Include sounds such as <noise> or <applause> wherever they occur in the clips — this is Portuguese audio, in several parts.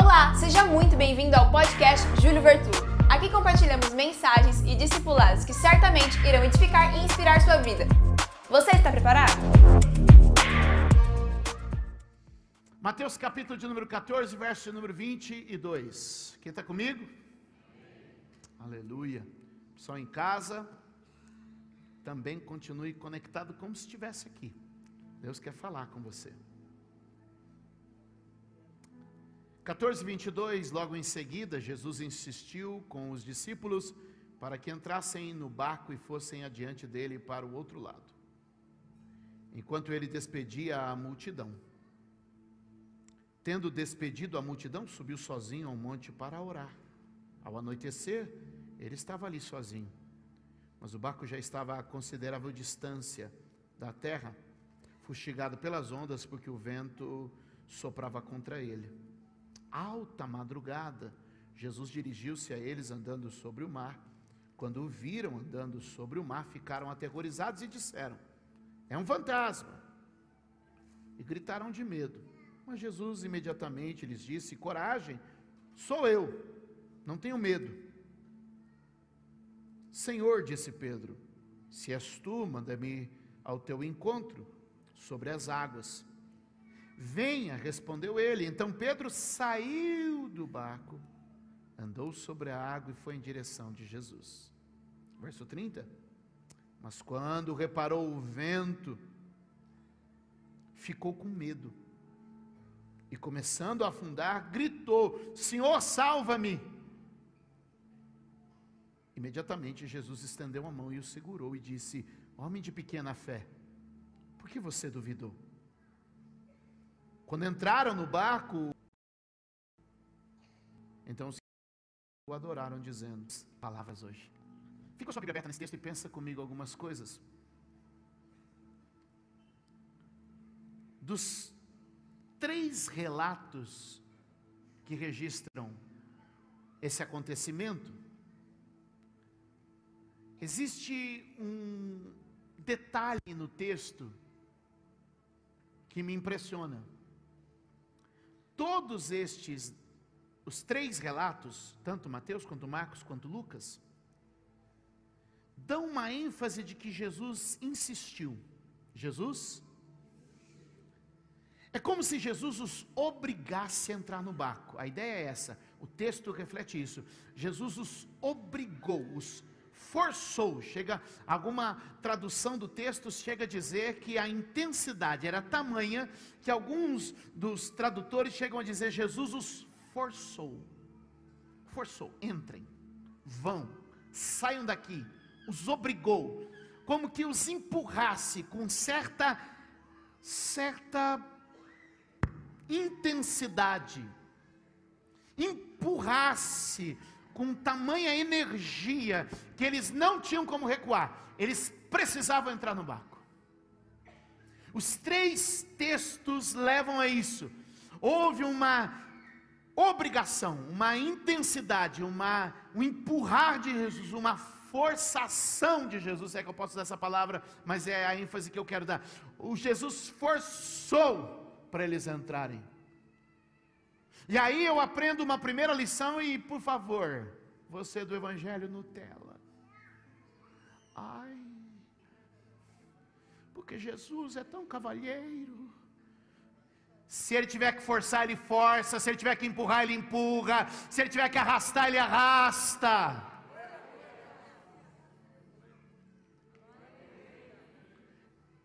Olá, seja muito bem-vindo ao podcast Júlio Vertu. Aqui compartilhamos mensagens e discipulados que certamente irão edificar e inspirar sua vida. Você está preparado? Mateus capítulo de número 14, verso número 22. Quem está comigo? Aleluia. Só em casa, também continue conectado como se estivesse aqui. Deus quer falar com você. 14, 22, logo em seguida, Jesus insistiu com os discípulos para que entrassem no barco e fossem adiante dele para o outro lado, enquanto ele despedia a multidão. Tendo despedido a multidão, subiu sozinho ao monte para orar. Ao anoitecer, ele estava ali sozinho, mas o barco já estava a considerável distância da terra, fustigado pelas ondas, porque o vento soprava contra ele alta madrugada, Jesus dirigiu-se a eles andando sobre o mar. Quando o viram andando sobre o mar, ficaram aterrorizados e disseram: É um fantasma. E gritaram de medo. Mas Jesus imediatamente lhes disse: Coragem, sou eu, não tenho medo. Senhor, disse Pedro, se és tu, manda-me ao teu encontro sobre as águas. Venha, respondeu ele. Então Pedro saiu do barco, andou sobre a água e foi em direção de Jesus. Verso 30. Mas quando reparou o vento, ficou com medo. E começando a afundar, gritou: Senhor, salva-me! Imediatamente Jesus estendeu a mão e o segurou e disse: Homem de pequena fé, por que você duvidou? Quando entraram no barco, então o adoraram, dizendo palavras hoje. Fica sua Bíblia aberta nesse texto e pensa comigo algumas coisas. Dos três relatos que registram esse acontecimento, existe um detalhe no texto que me impressiona todos estes, os três relatos, tanto Mateus quanto Marcos quanto Lucas, dão uma ênfase de que Jesus insistiu. Jesus? É como se Jesus os obrigasse a entrar no barco. A ideia é essa. O texto reflete isso. Jesus os obrigou, os forçou. Chega alguma tradução do texto chega a dizer que a intensidade era tamanha que alguns dos tradutores chegam a dizer Jesus os forçou. Forçou, entrem, vão, saiam daqui, os obrigou, como que os empurrasse com certa certa intensidade, empurrasse com tamanha energia que eles não tinham como recuar, eles precisavam entrar no barco. Os três textos levam a isso. Houve uma obrigação, uma intensidade, uma, um empurrar de Jesus, uma forçação de Jesus, é que eu posso usar essa palavra, mas é a ênfase que eu quero dar. O Jesus forçou para eles entrarem. E aí eu aprendo uma primeira lição e, por favor, você do Evangelho Nutella. Ai, porque Jesus é tão cavalheiro. Se ele tiver que forçar, ele força. Se ele tiver que empurrar, ele empurra. Se ele tiver que arrastar, ele arrasta.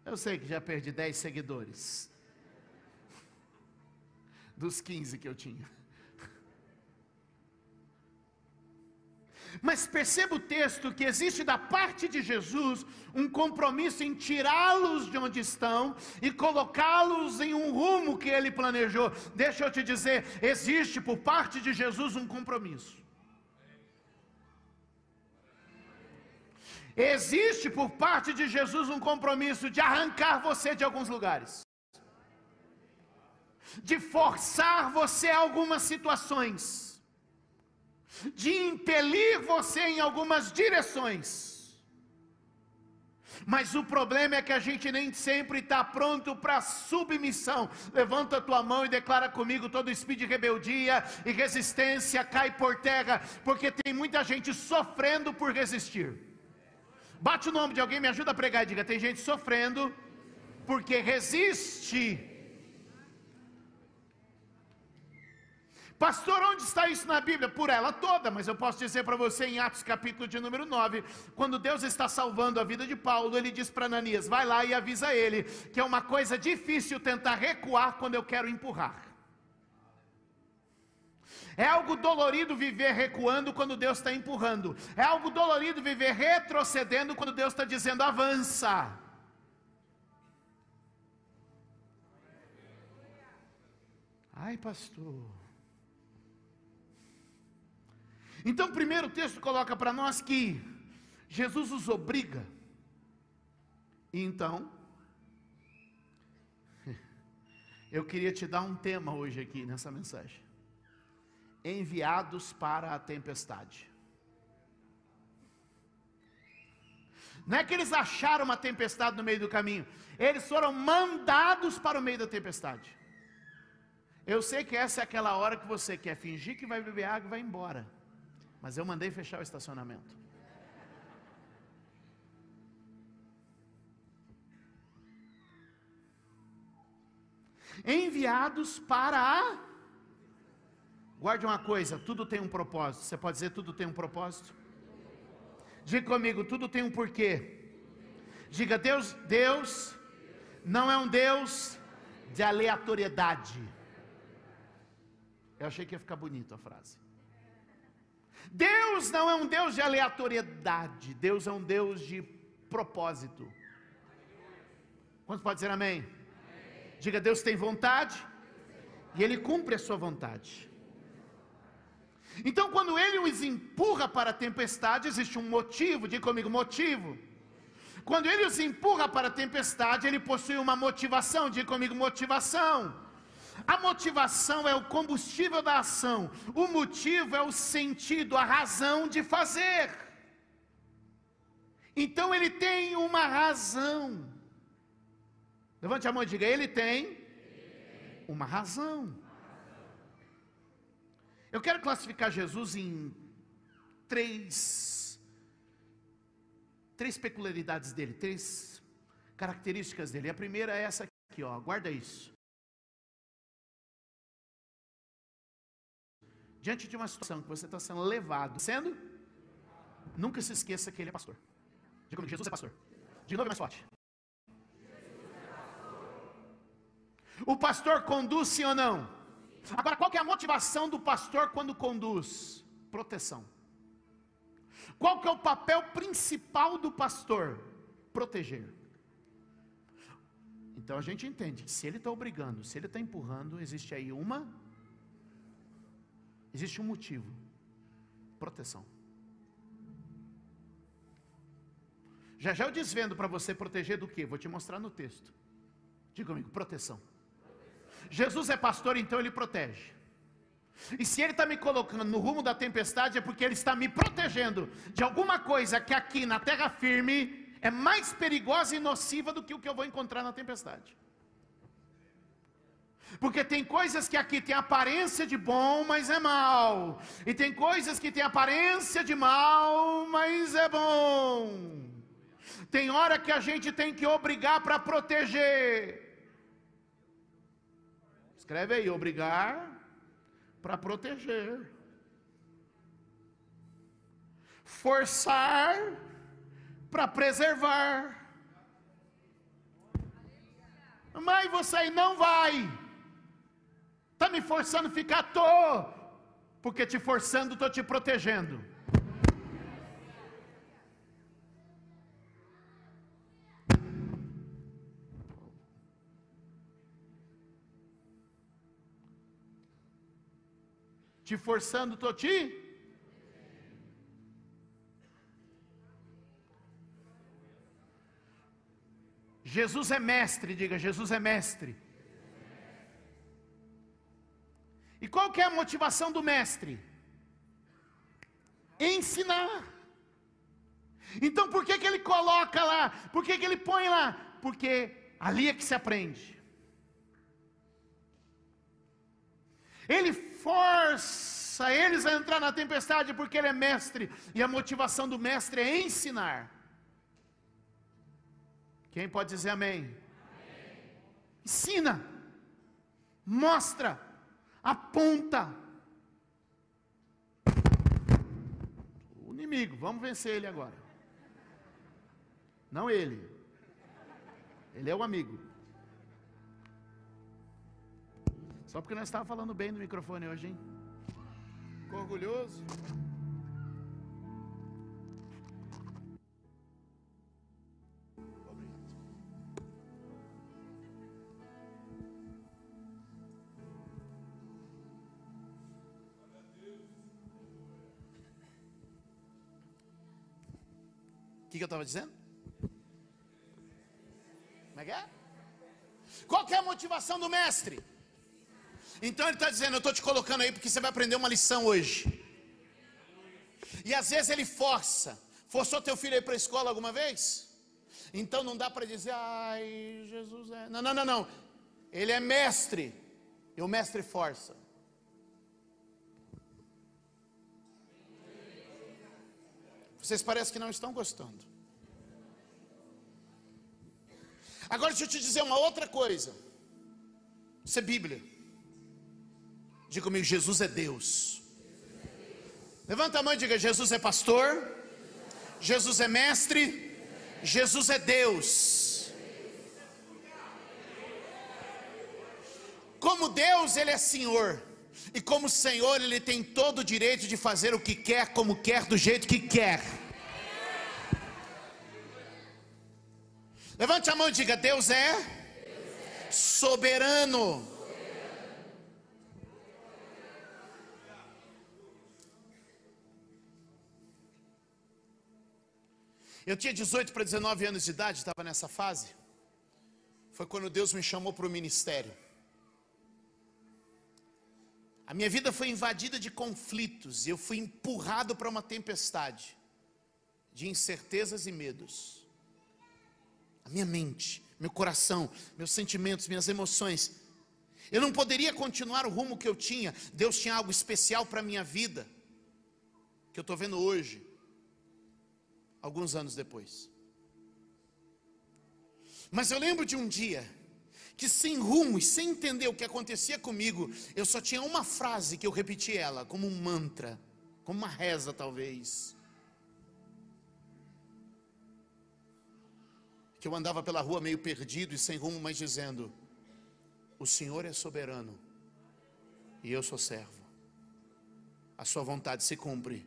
Eu sei que já perdi 10 seguidores dos 15 que eu tinha. Mas perceba o texto que existe da parte de Jesus um compromisso em tirá-los de onde estão e colocá-los em um rumo que ele planejou. Deixa eu te dizer, existe por parte de Jesus um compromisso. Existe por parte de Jesus um compromisso de arrancar você de alguns lugares de forçar você a algumas situações, de impelir você em algumas direções. Mas o problema é que a gente nem sempre está pronto para submissão. Levanta a tua mão e declara comigo: todo espírito de rebeldia e resistência cai por terra, porque tem muita gente sofrendo por resistir. Bate o nome de alguém, me ajuda a pregar e diga: tem gente sofrendo porque resiste Pastor, onde está isso na Bíblia? Por ela toda, mas eu posso dizer para você em Atos capítulo de número 9, quando Deus está salvando a vida de Paulo, ele diz para Ananias: vai lá e avisa ele, que é uma coisa difícil tentar recuar quando eu quero empurrar. É algo dolorido viver recuando quando Deus está empurrando. É algo dolorido viver retrocedendo quando Deus está dizendo avança. Ai, pastor. Então, primeiro o texto coloca para nós que Jesus os obriga. E então, <laughs> eu queria te dar um tema hoje aqui nessa mensagem. Enviados para a tempestade. Não é que eles acharam uma tempestade no meio do caminho, eles foram mandados para o meio da tempestade. Eu sei que essa é aquela hora que você quer fingir que vai beber água e vai embora mas eu mandei fechar o estacionamento. Enviados para a. Guarde uma coisa: tudo tem um propósito. Você pode dizer tudo tem um propósito? Diga comigo, tudo tem um porquê. Diga, Deus, Deus não é um Deus de aleatoriedade. Eu achei que ia ficar bonito a frase. Deus não é um Deus de aleatoriedade, Deus é um Deus de propósito. Quantos pode dizer amém? amém? Diga, Deus tem vontade e Ele cumpre a sua vontade. Então, quando Ele os empurra para a tempestade, existe um motivo, diga comigo, motivo. Quando Ele os empurra para a tempestade, Ele possui uma motivação, diga comigo, motivação. A motivação é o combustível da ação, o motivo é o sentido, a razão de fazer. Então ele tem uma razão. Levante a mão e diga: ele tem uma razão. Eu quero classificar Jesus em três, três peculiaridades dele, três características dele. A primeira é essa aqui, ó, guarda isso. Diante de uma situação que você está sendo levado, sendo, nunca se esqueça que ele é pastor. Diga comigo, Jesus é pastor. De novo mais forte. O pastor conduz sim ou não? Agora, qual é a motivação do pastor quando conduz? Proteção. Qual que é o papel principal do pastor? Proteger. Então a gente entende que se ele está obrigando, se ele está empurrando, existe aí uma Existe um motivo: proteção. Já já eu desvendo para você proteger do que? Vou te mostrar no texto. Diga comigo: proteção. Jesus é pastor, então ele protege. E se ele está me colocando no rumo da tempestade, é porque ele está me protegendo de alguma coisa que aqui na terra firme é mais perigosa e nociva do que o que eu vou encontrar na tempestade. Porque tem coisas que aqui tem aparência de bom, mas é mal. E tem coisas que tem aparência de mal, mas é bom. Tem hora que a gente tem que obrigar para proteger. Escreve aí, obrigar para proteger. Forçar para preservar. Mas você não vai. Está me forçando a ficar toa. Porque te forçando, estou te protegendo. Te forçando, estou te. Jesus é mestre, diga, Jesus é mestre. E qual que é a motivação do mestre? Ensinar. Então por que, que ele coloca lá? Por que, que ele põe lá? Porque ali é que se aprende. Ele força eles a entrar na tempestade porque ele é mestre, e a motivação do mestre é ensinar. Quem pode dizer amém? amém. Ensina, mostra, aponta. O inimigo, vamos vencer ele agora. Não ele. Ele é o amigo. Só porque nós estávamos falando bem no microfone hoje, hein? Ficou orgulhoso? Que, eu estava dizendo? Como é que é? Qual que é a motivação do mestre? Então ele está dizendo: Eu estou te colocando aí porque você vai aprender uma lição hoje. E às vezes ele força. Forçou teu filho aí para a escola alguma vez? Então não dá para dizer, ai, Jesus é. Não, não, não, não. Ele é mestre. E o mestre força. Vocês parecem que não estão gostando. Agora deixa eu te dizer uma outra coisa. Isso é Bíblia. Diga comigo, Jesus é Deus. Levanta a mão e diga: Jesus é pastor, Jesus é mestre, Jesus é Deus. Como Deus, Ele é Senhor. E como Senhor, Ele tem todo o direito de fazer o que quer, como quer, do jeito que quer. Levante a mão e diga: Deus é soberano. Eu tinha 18 para 19 anos de idade, estava nessa fase. Foi quando Deus me chamou para o ministério. A minha vida foi invadida de conflitos, eu fui empurrado para uma tempestade de incertezas e medos. A minha mente, meu coração, meus sentimentos, minhas emoções. Eu não poderia continuar o rumo que eu tinha. Deus tinha algo especial para a minha vida, que eu estou vendo hoje alguns anos depois. Mas eu lembro de um dia que sem rumo e sem entender o que acontecia comigo, eu só tinha uma frase que eu repeti ela como um mantra, como uma reza talvez. Que eu andava pela rua meio perdido e sem rumo, mas dizendo: O Senhor é soberano e eu sou servo. A sua vontade se cumpre.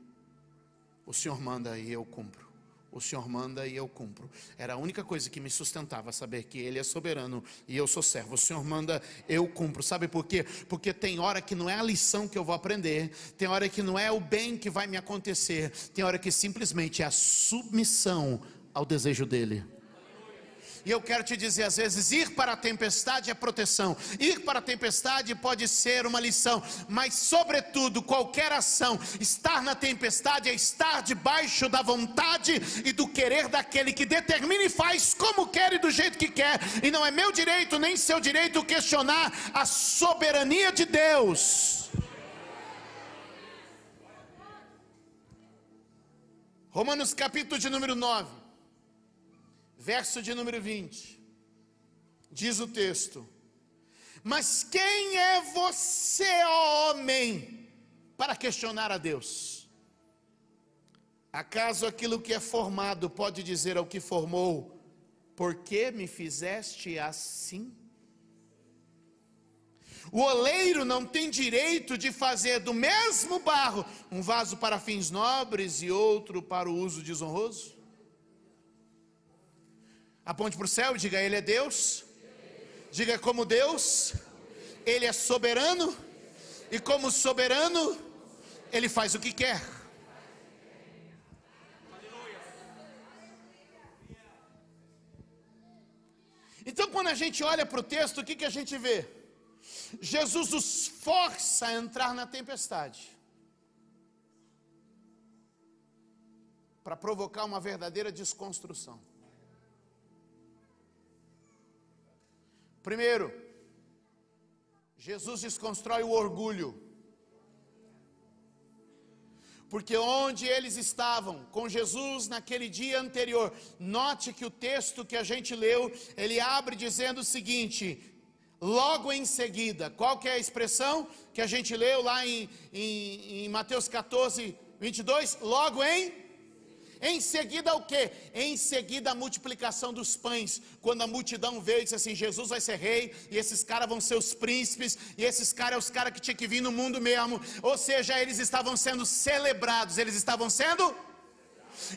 O Senhor manda e eu cumpro o Senhor manda e eu cumpro. Era a única coisa que me sustentava, saber que Ele é soberano e eu sou servo. O Senhor manda, eu cumpro. Sabe por quê? Porque tem hora que não é a lição que eu vou aprender, tem hora que não é o bem que vai me acontecer, tem hora que simplesmente é a submissão ao desejo dEle. E eu quero te dizer, às vezes, ir para a tempestade é proteção, ir para a tempestade pode ser uma lição, mas, sobretudo, qualquer ação, estar na tempestade é estar debaixo da vontade e do querer daquele que determina e faz como quer e do jeito que quer, e não é meu direito nem seu direito questionar a soberania de Deus. Romanos capítulo de número 9 verso de número 20. Diz o texto: Mas quem é você, homem, para questionar a Deus? Acaso aquilo que é formado pode dizer ao que formou: Por que me fizeste assim? O oleiro não tem direito de fazer do mesmo barro um vaso para fins nobres e outro para o uso desonroso? Aponte para o céu e diga: Ele é Deus. Diga como Deus, Ele é soberano. E como soberano, Ele faz o que quer. Então, quando a gente olha para o texto, o que, que a gente vê? Jesus os força a entrar na tempestade. para provocar uma verdadeira desconstrução. Primeiro, Jesus desconstrói o orgulho. Porque onde eles estavam com Jesus naquele dia anterior, note que o texto que a gente leu, ele abre dizendo o seguinte: logo em seguida, qual que é a expressão que a gente leu lá em, em, em Mateus 14, 22? Logo em em seguida o que? Em seguida a multiplicação dos pães. Quando a multidão veio e disse assim: Jesus vai ser rei, e esses caras vão ser os príncipes, e esses caras são os caras que tinha que vir no mundo mesmo. Ou seja, eles estavam sendo celebrados, eles estavam sendo.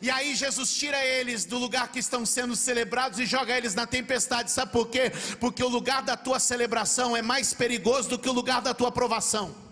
E aí Jesus tira eles do lugar que estão sendo celebrados e joga eles na tempestade. Sabe por quê? Porque o lugar da tua celebração é mais perigoso do que o lugar da tua aprovação.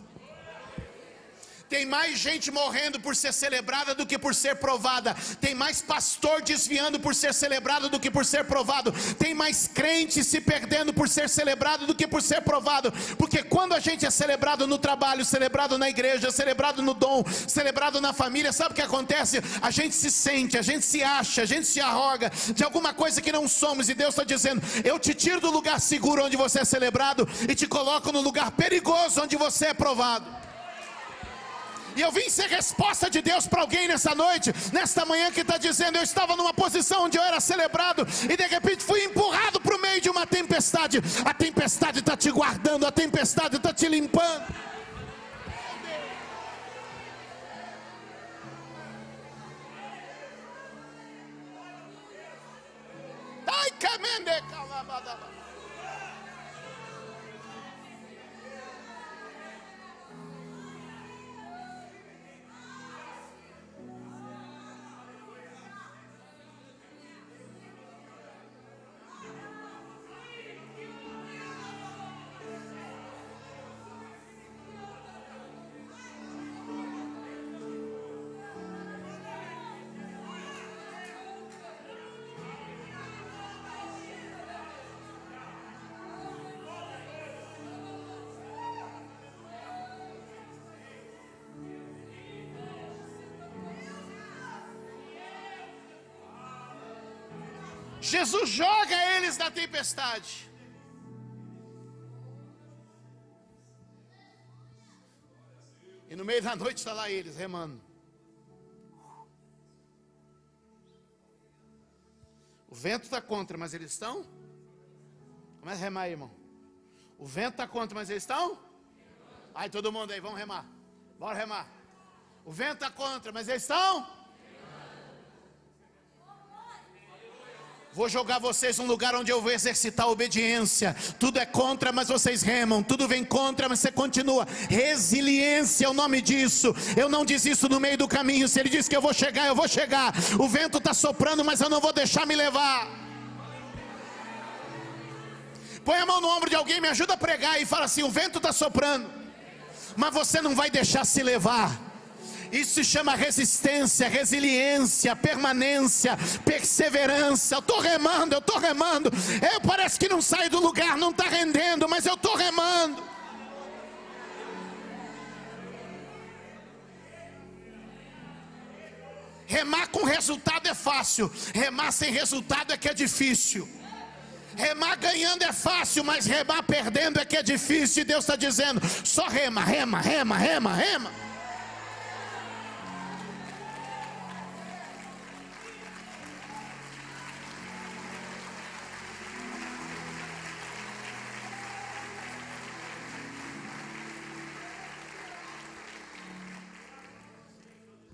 Tem mais gente morrendo por ser celebrada do que por ser provada. Tem mais pastor desviando por ser celebrado do que por ser provado. Tem mais crente se perdendo por ser celebrado do que por ser provado. Porque quando a gente é celebrado no trabalho, celebrado na igreja, celebrado no dom, celebrado na família, sabe o que acontece? A gente se sente, a gente se acha, a gente se arroga de alguma coisa que não somos. E Deus está dizendo: Eu te tiro do lugar seguro onde você é celebrado e te coloco no lugar perigoso onde você é provado. E eu vim ser resposta de Deus para alguém nessa noite, nesta manhã que está dizendo: eu estava numa posição onde eu era celebrado, e de repente fui empurrado para o meio de uma tempestade. A tempestade está te guardando, a tempestade está te limpando. Ai, camende, calabada. Jesus joga eles na tempestade. E no meio da noite está lá eles remando. O vento está contra, mas eles estão? Começa a remar aí, irmão. O vento está contra, mas eles estão? Aí todo mundo aí, vamos remar. Bora remar. O vento está contra, mas eles estão? Vou jogar vocês num lugar onde eu vou exercitar a obediência. Tudo é contra, mas vocês remam. Tudo vem contra, mas você continua. Resiliência é o nome disso. Eu não desisto no meio do caminho. Se ele diz que eu vou chegar, eu vou chegar. O vento está soprando, mas eu não vou deixar me levar. Põe a mão no ombro de alguém, me ajuda a pregar e fala assim: o vento está soprando, mas você não vai deixar se levar. Isso se chama resistência, resiliência, permanência, perseverança. Eu estou remando, eu estou remando. Eu parece que não sai do lugar, não está rendendo, mas eu estou remando. Remar com resultado é fácil, remar sem resultado é que é difícil. Remar ganhando é fácil, mas remar perdendo é que é difícil. E Deus está dizendo: só rema, rema, rema, rema, rema.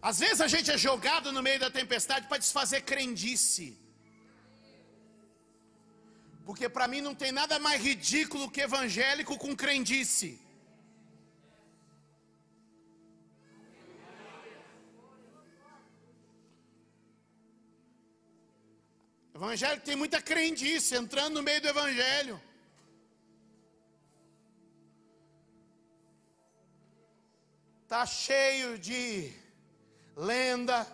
Às vezes a gente é jogado no meio da tempestade para desfazer crendice. Porque para mim não tem nada mais ridículo que evangélico com crendice. Evangélico tem muita crendice entrando no meio do evangelho. Tá cheio de lenda,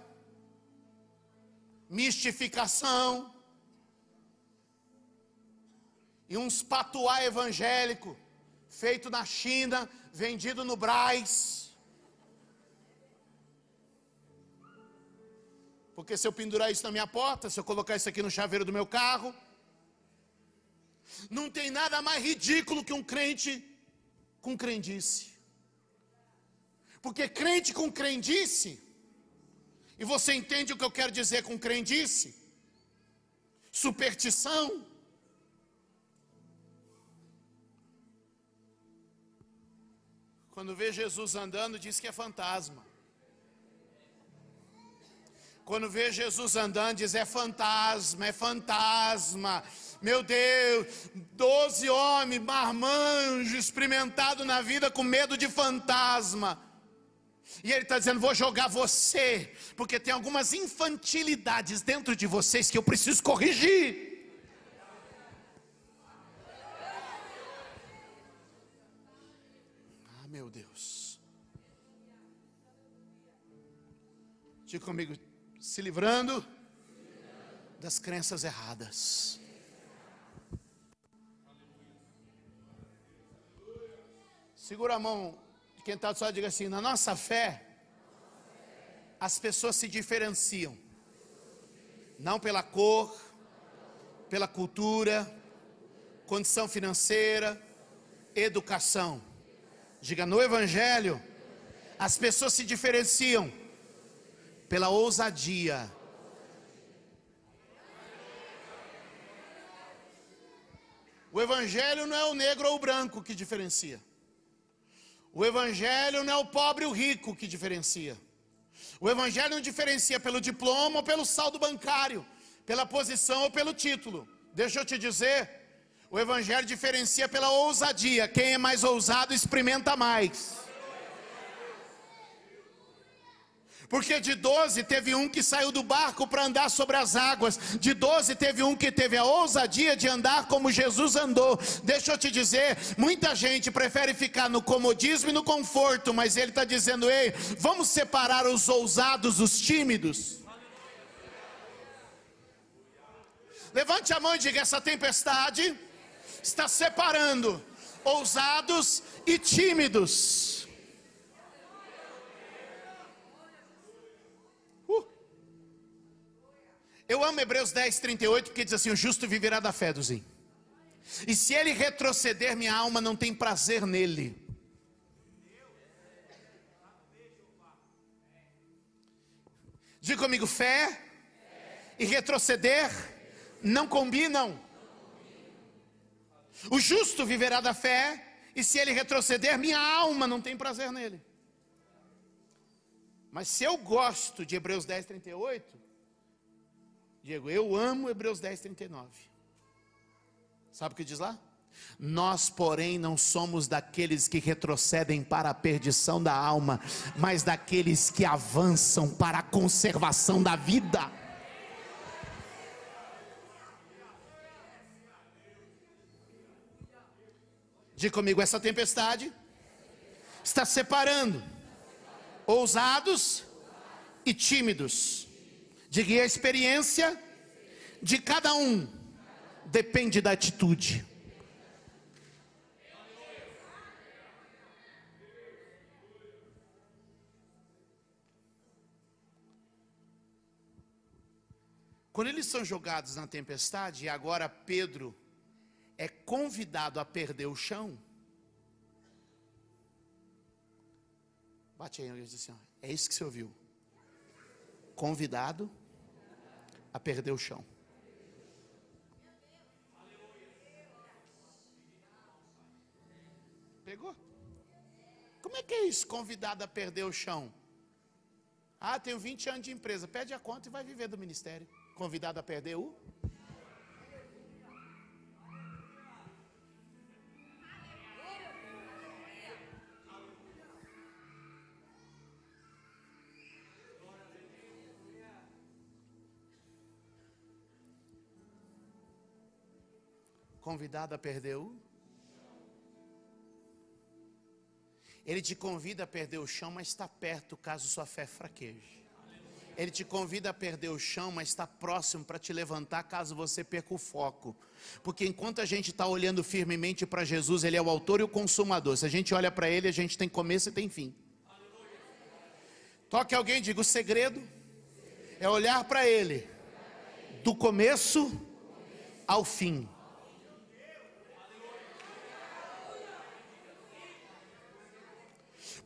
mistificação e uns patuá evangélico feito na China, vendido no Braz. Porque se eu pendurar isso na minha porta, se eu colocar isso aqui no chaveiro do meu carro, não tem nada mais ridículo que um crente com crendice. Porque crente com crendice, e você entende o que eu quero dizer com crendice? Superstição. Quando vê Jesus andando, diz que é fantasma. Quando vê Jesus andando, diz é fantasma, é fantasma. Meu Deus, doze homens, marmanjo, experimentado na vida com medo de fantasma. E ele está dizendo: vou jogar você, porque tem algumas infantilidades dentro de vocês que eu preciso corrigir. meu Deus. Diga comigo, se livrando das crenças erradas. Segura a mão de quem está só diga assim: na nossa fé, as pessoas se diferenciam, não pela cor, pela cultura, condição financeira, educação Diga no Evangelho, as pessoas se diferenciam pela ousadia. O Evangelho não é o negro ou o branco que diferencia. O Evangelho não é o pobre ou o rico que diferencia. O Evangelho não diferencia pelo diploma ou pelo saldo bancário, pela posição ou pelo título. Deixa eu te dizer, o Evangelho diferencia pela ousadia. Quem é mais ousado experimenta mais. Porque de 12 teve um que saiu do barco para andar sobre as águas. De 12 teve um que teve a ousadia de andar como Jesus andou. Deixa eu te dizer, muita gente prefere ficar no comodismo e no conforto, mas ele está dizendo: ei, vamos separar os ousados dos tímidos. Levante a mão e diga: essa tempestade está separando ousados e tímidos. Eu amo Hebreus 10, 38, porque diz assim: o justo viverá da fé, Duzinho. E se ele retroceder, minha alma não tem prazer nele. Diga comigo, fé e retroceder não combinam. O justo viverá da fé, e se ele retroceder, minha alma não tem prazer nele. Mas se eu gosto de Hebreus 10, 38, Diego, eu amo Hebreus 10, 39. Sabe o que diz lá? Nós, porém, não somos daqueles que retrocedem para a perdição da alma, mas daqueles que avançam para a conservação da vida. Diga comigo, essa tempestade está separando ousados e tímidos. Diga, e a experiência de cada um depende da atitude. Quando eles são jogados na tempestade, e agora Pedro é convidado a perder o chão, bate aí, ele diz assim: ó, é isso que você ouviu. Convidado a perder o chão. Pegou? Como é que é isso? Convidado a perder o chão. Ah, tenho 20 anos de empresa. Pede a conta e vai viver do ministério. Convidado a perder o convidado a perder o? Ele te convida a perder o chão, mas está perto caso sua fé fraqueje. Ele te convida a perder o chão, mas está próximo para te levantar caso você perca o foco. Porque enquanto a gente está olhando firmemente para Jesus, Ele é o autor e o consumador. Se a gente olha para Ele, a gente tem começo e tem fim. Toque alguém, diga: o segredo é olhar para Ele do começo ao fim.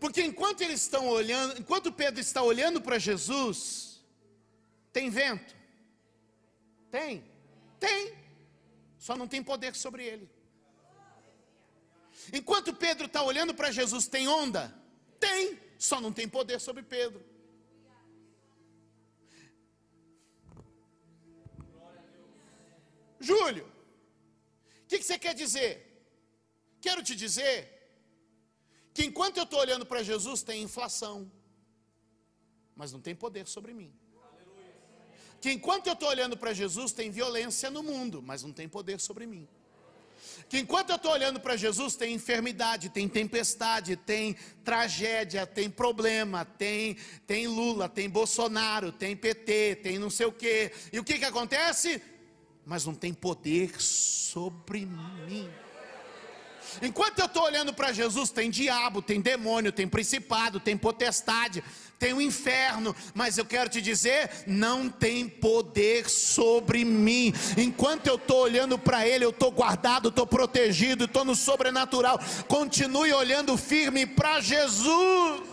Porque enquanto eles estão olhando, enquanto Pedro está olhando para Jesus, tem vento. Tem. Tem. Só não tem poder sobre ele. Enquanto Pedro está olhando para Jesus, tem onda? Tem. Só não tem poder sobre Pedro. Júlio, o que, que você quer dizer? Quero te dizer que enquanto eu estou olhando para Jesus, tem inflação, mas não tem poder sobre mim. Que enquanto eu estou olhando para Jesus, tem violência no mundo, mas não tem poder sobre mim. Que enquanto eu estou olhando para Jesus, tem enfermidade, tem tempestade, tem tragédia, tem problema, tem, tem Lula, tem Bolsonaro, tem PT, tem não sei o quê. E o que, que acontece? Mas não tem poder sobre mim. Enquanto eu estou olhando para Jesus, tem diabo, tem demônio, tem principado, tem potestade, tem o inferno, mas eu quero te dizer, não tem poder sobre mim. Enquanto eu estou olhando para Ele, eu estou guardado, estou protegido, estou no sobrenatural. Continue olhando firme para Jesus.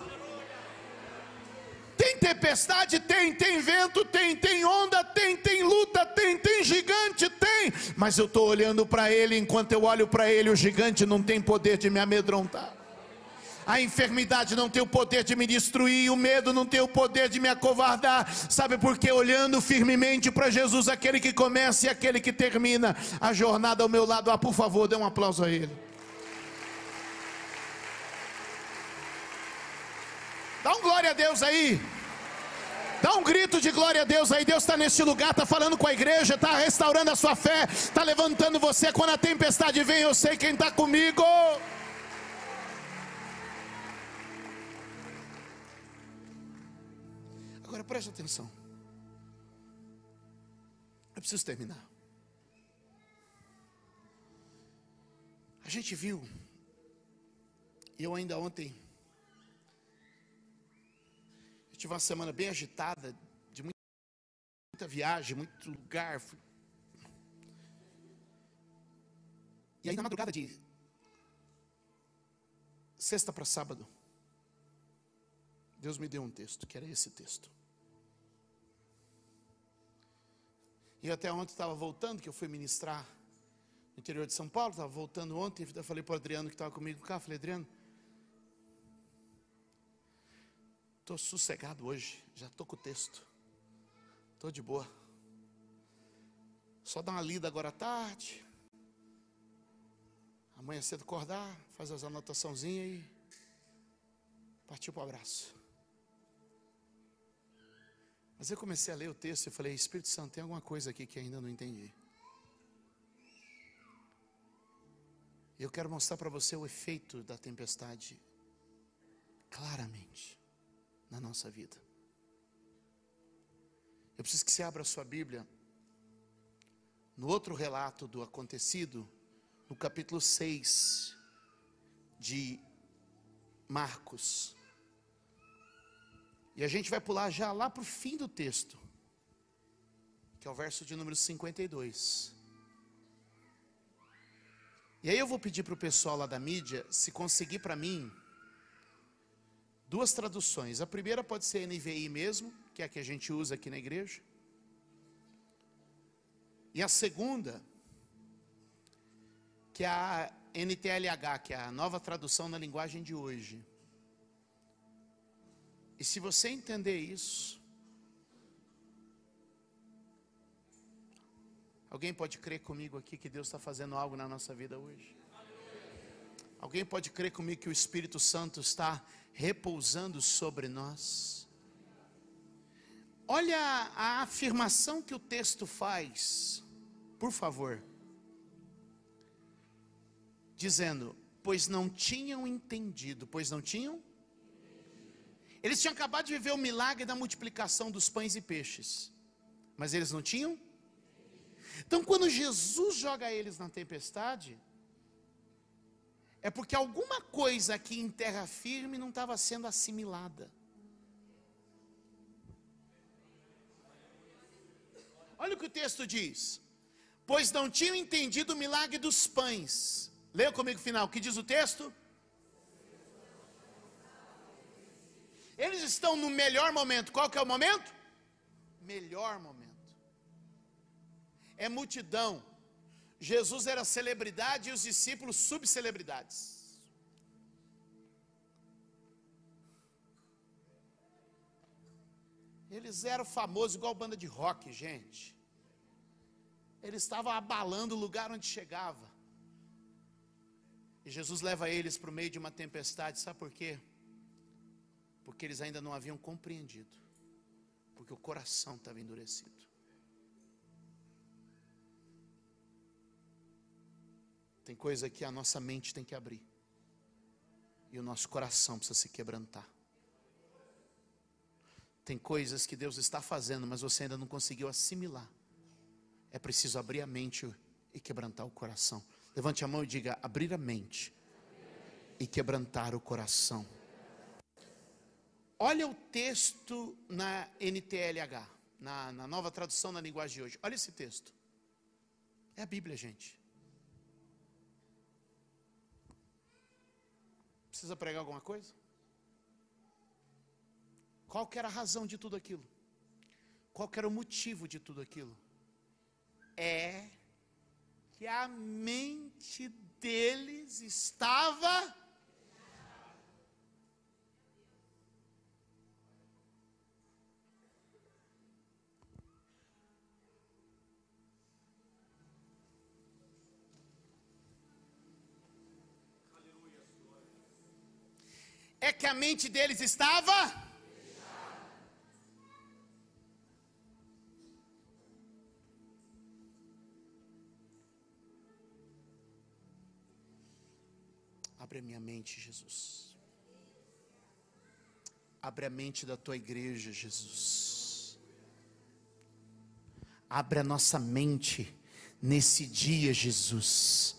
Tem tempestade? Tem. Tem vento? Tem. Tem onda? Tem. Tem luta? Tem. Tem gigante? Tem. Mas eu estou olhando para ele. Enquanto eu olho para ele, o gigante não tem poder de me amedrontar. A enfermidade não tem o poder de me destruir, o medo não tem o poder de me acovardar. Sabe por quê? Olhando firmemente para Jesus, aquele que começa e aquele que termina a jornada ao meu lado. Ah, por favor, dê um aplauso a ele. Dá um glória a Deus aí. Dá um grito de glória a Deus aí. Deus está neste lugar, está falando com a igreja, está restaurando a sua fé, está levantando você. Quando a tempestade vem, eu sei quem está comigo. Agora preste atenção. Eu preciso terminar. A gente viu, eu ainda ontem tive uma semana bem agitada, de muita, muita viagem, muito lugar. E aí na madrugada de sexta para sábado, Deus me deu um texto, que era esse texto. E até ontem estava voltando, que eu fui ministrar no interior de São Paulo, estava voltando ontem, eu falei para o Adriano que estava comigo carro, falei, Adriano, Estou sossegado hoje, já estou com o texto. Estou de boa. Só dar uma lida agora à tarde. Amanhã cedo acordar, fazer as anotaçãozinhas e partir para o abraço. Mas eu comecei a ler o texto e falei, Espírito Santo, tem alguma coisa aqui que ainda não entendi. Eu quero mostrar para você o efeito da tempestade claramente na nossa vida. Eu preciso que você abra a sua Bíblia no outro relato do acontecido, no capítulo 6 de Marcos. E a gente vai pular já lá para o fim do texto, que é o verso de número 52. E aí eu vou pedir para o pessoal lá da mídia, se conseguir para mim, duas traduções. A primeira pode ser NVI mesmo, que é a que a gente usa aqui na igreja. E a segunda, que é a NTLH, que é a nova tradução na linguagem de hoje. E se você entender isso, alguém pode crer comigo aqui que Deus está fazendo algo na nossa vida hoje? Alguém pode crer comigo que o Espírito Santo está repousando sobre nós. Olha a afirmação que o texto faz, por favor. Dizendo, pois não tinham entendido, pois não tinham? Eles tinham acabado de viver o milagre da multiplicação dos pães e peixes, mas eles não tinham? Então, quando Jesus joga eles na tempestade, é porque alguma coisa aqui em terra firme não estava sendo assimilada. Olha o que o texto diz. Pois não tinham entendido o milagre dos pães. Leia comigo o final. O que diz o texto? Eles estão no melhor momento. Qual que é o momento? Melhor momento. É multidão. Jesus era celebridade e os discípulos subcelebridades. Eles eram famosos igual banda de rock, gente. Eles estavam abalando o lugar onde chegava. E Jesus leva eles para o meio de uma tempestade, sabe por quê? Porque eles ainda não haviam compreendido. Porque o coração estava endurecido. Tem coisa que a nossa mente tem que abrir. E o nosso coração precisa se quebrantar. Tem coisas que Deus está fazendo, mas você ainda não conseguiu assimilar. É preciso abrir a mente e quebrantar o coração. Levante a mão e diga: abrir a mente e quebrantar o coração. Olha o texto na NTLH, na, na nova tradução na linguagem de hoje. Olha esse texto. É a Bíblia, gente. Precisa pregar alguma coisa? Qual que era a razão de tudo aquilo? Qual que era o motivo de tudo aquilo? É que a mente deles estava é que a mente deles estava Abre a minha mente, Jesus. Abre a mente da tua igreja, Jesus. Abre a nossa mente nesse dia, Jesus.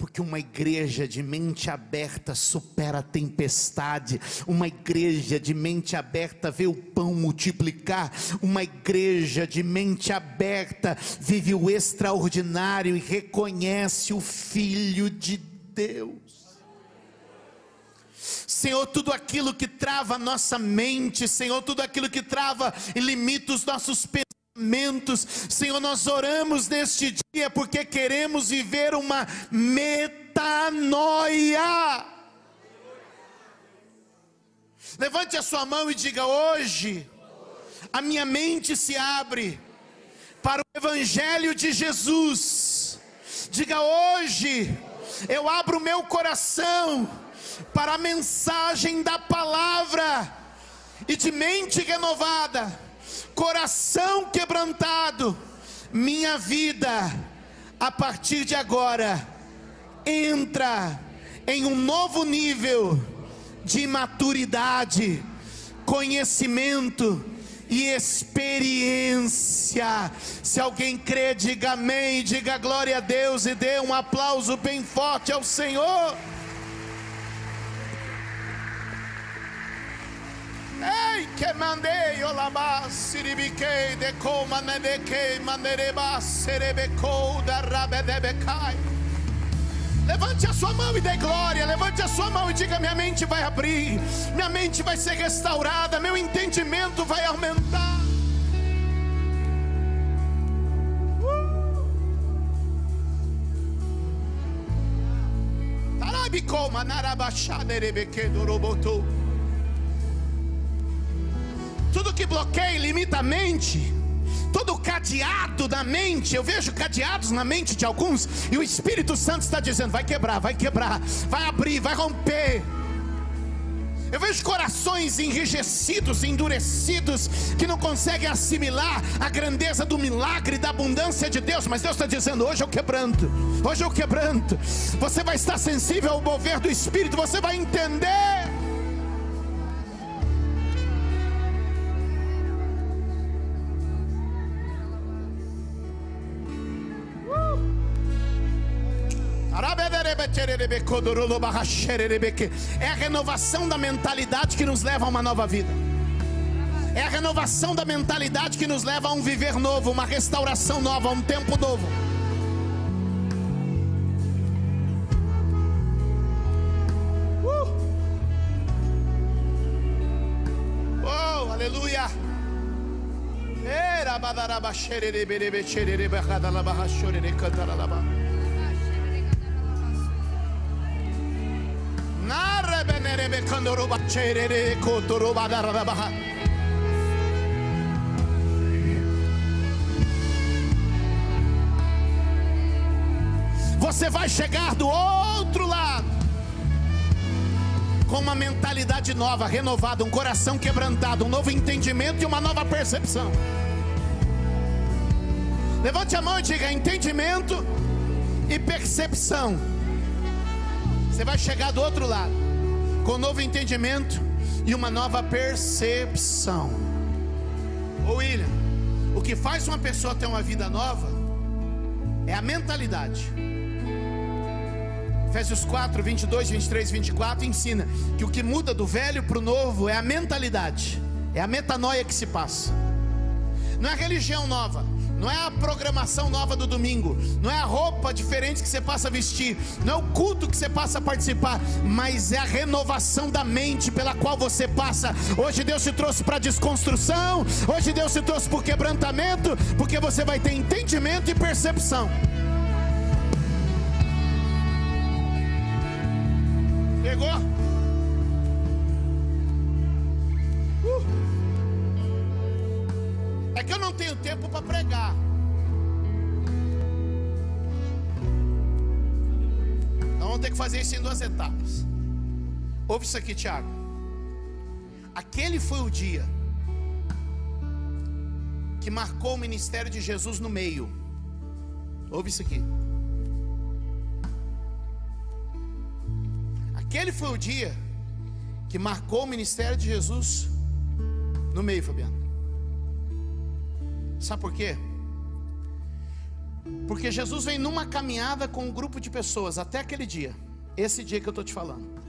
Porque uma igreja de mente aberta supera a tempestade, uma igreja de mente aberta vê o pão multiplicar, uma igreja de mente aberta vive o extraordinário e reconhece o Filho de Deus. Senhor, tudo aquilo que trava a nossa mente, Senhor, tudo aquilo que trava e limita os nossos pensamentos, Senhor, nós oramos neste dia porque queremos viver uma metanoia. Levante a sua mão e diga: hoje, a minha mente se abre para o Evangelho de Jesus. Diga hoje, eu abro o meu coração para a mensagem da palavra, e de mente renovada, coração quebrantado, minha vida, a partir de agora, entra em um novo nível de maturidade, conhecimento e experiência. Se alguém crê, diga amém, diga glória a Deus e dê um aplauso bem forte ao Senhor. Ei, que mandei olabá siribiquei de coma nedequei manereba serebecou da rabedebecai. Levante a sua mão e dê glória. Levante a sua mão e diga: Minha mente vai abrir, minha mente vai ser restaurada, meu entendimento vai aumentar. Tarabicou manarabachada erebequei robotou. Tudo que bloqueia e limita a mente, todo cadeado da mente, eu vejo cadeados na mente de alguns, e o Espírito Santo está dizendo: vai quebrar, vai quebrar, vai abrir, vai romper. Eu vejo corações enrijecidos, endurecidos, que não conseguem assimilar a grandeza do milagre, da abundância de Deus, mas Deus está dizendo: hoje eu quebranto, hoje eu quebranto. Você vai estar sensível ao mover do Espírito, você vai entender. É a renovação da mentalidade que nos leva a uma nova vida. É a renovação da mentalidade que nos leva a um viver novo, uma restauração nova, um tempo novo. Uh! Oh, aleluia! Era badaraba. Você vai chegar do outro lado com uma mentalidade nova, renovada, um coração quebrantado, um novo entendimento e uma nova percepção. Levante a mão e diga: entendimento e percepção. Você vai chegar do outro lado com novo entendimento e uma nova percepção. Ô William, o que faz uma pessoa ter uma vida nova é a mentalidade. Efésios 4, 22, 23, 24 ensina que o que muda do velho para o novo é a mentalidade, é a metanoia que se passa, não é a religião nova, não é a programação nova do domingo, não é a roupa diferente que você passa a vestir, não é o culto que você passa a participar, mas é a renovação da mente pela qual você passa. Hoje Deus te trouxe para desconstrução, hoje Deus te trouxe para quebrantamento, porque você vai ter entendimento e percepção. Pegou? Isso em duas etapas. Ouve isso aqui, Tiago. Aquele foi o dia que marcou o ministério de Jesus no meio. Ouve isso aqui. Aquele foi o dia que marcou o ministério de Jesus no meio, Fabiano. Sabe por quê? Porque Jesus vem numa caminhada com um grupo de pessoas até aquele dia, esse dia que eu estou te falando.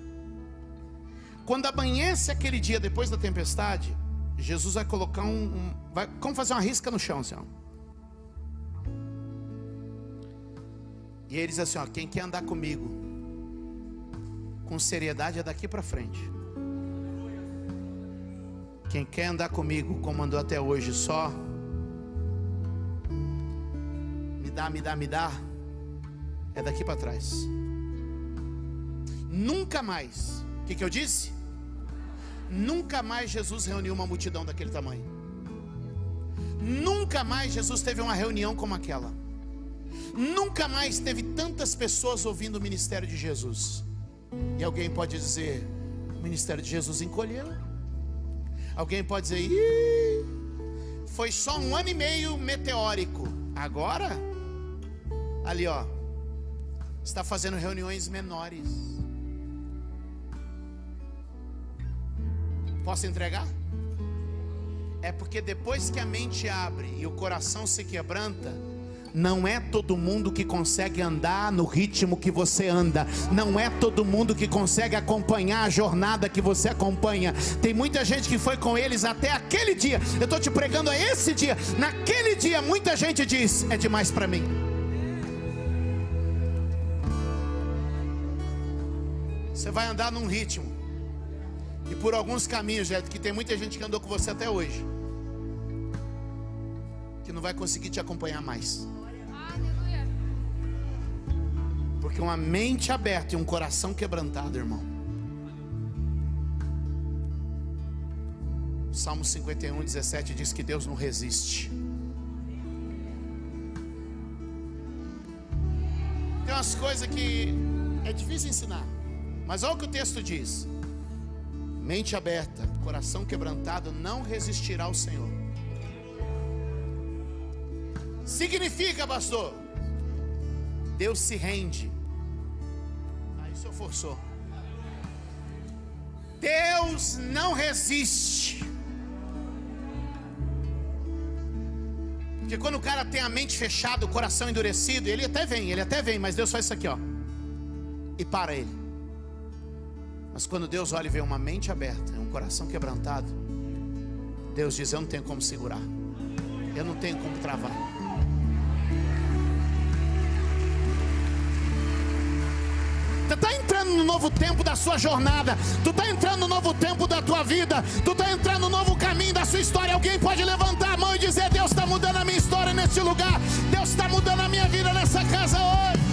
Quando amanhece aquele dia depois da tempestade, Jesus vai colocar um, um vai, como fazer uma risca no chão, assim, ó. E ele diz assim: ó, quem quer andar comigo, com seriedade é daqui para frente. Quem quer andar comigo, como andou até hoje, só me dá, me dá, me dá, é daqui para trás. Nunca mais, o que, que eu disse? Nunca mais Jesus reuniu uma multidão daquele tamanho. Nunca mais Jesus teve uma reunião como aquela. Nunca mais teve tantas pessoas ouvindo o ministério de Jesus. E alguém pode dizer: o ministério de Jesus encolheu. Alguém pode dizer: Ih, foi só um ano e meio meteórico. Agora, ali ó, está fazendo reuniões menores. Posso entregar? É porque depois que a mente abre e o coração se quebranta, não é todo mundo que consegue andar no ritmo que você anda. Não é todo mundo que consegue acompanhar a jornada que você acompanha. Tem muita gente que foi com eles até aquele dia. Eu estou te pregando a esse dia. Naquele dia, muita gente diz: é demais para mim. Você vai andar num ritmo. E por alguns caminhos, Jeto, que tem muita gente que andou com você até hoje. Que não vai conseguir te acompanhar mais. Porque uma mente aberta e um coração quebrantado, irmão. Salmo 51, 17 diz que Deus não resiste. Tem umas coisas que é difícil ensinar. Mas olha o que o texto diz: mente aberta, coração quebrantado, não resistirá ao Senhor. Significa, pastor, Deus se rende forçou. Deus não resiste. Porque quando o cara tem a mente fechada, o coração endurecido, ele até vem, ele até vem, mas Deus faz isso aqui, ó. E para ele. Mas quando Deus olha e vê uma mente aberta, um coração quebrantado, Deus diz: Eu não tenho como segurar, eu não tenho como travar. Tu está entrando no novo tempo da sua jornada. Tu está entrando no novo tempo da tua vida. Tu está entrando no novo caminho da sua história. Alguém pode levantar a mão e dizer: Deus está mudando a minha história neste lugar. Deus está mudando a minha vida nessa casa hoje.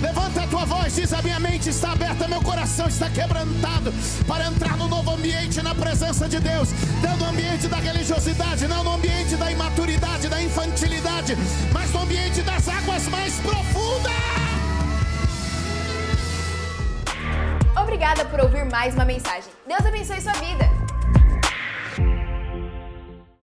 Levanta a tua voz, diz a minha mente está aberta, meu coração está quebrantado para entrar no novo ambiente na presença de Deus, dando o ambiente da religiosidade, não no ambiente da imaturidade, da infantilidade, mas no ambiente das águas mais profundas. Obrigada por ouvir mais uma mensagem. Deus abençoe sua vida.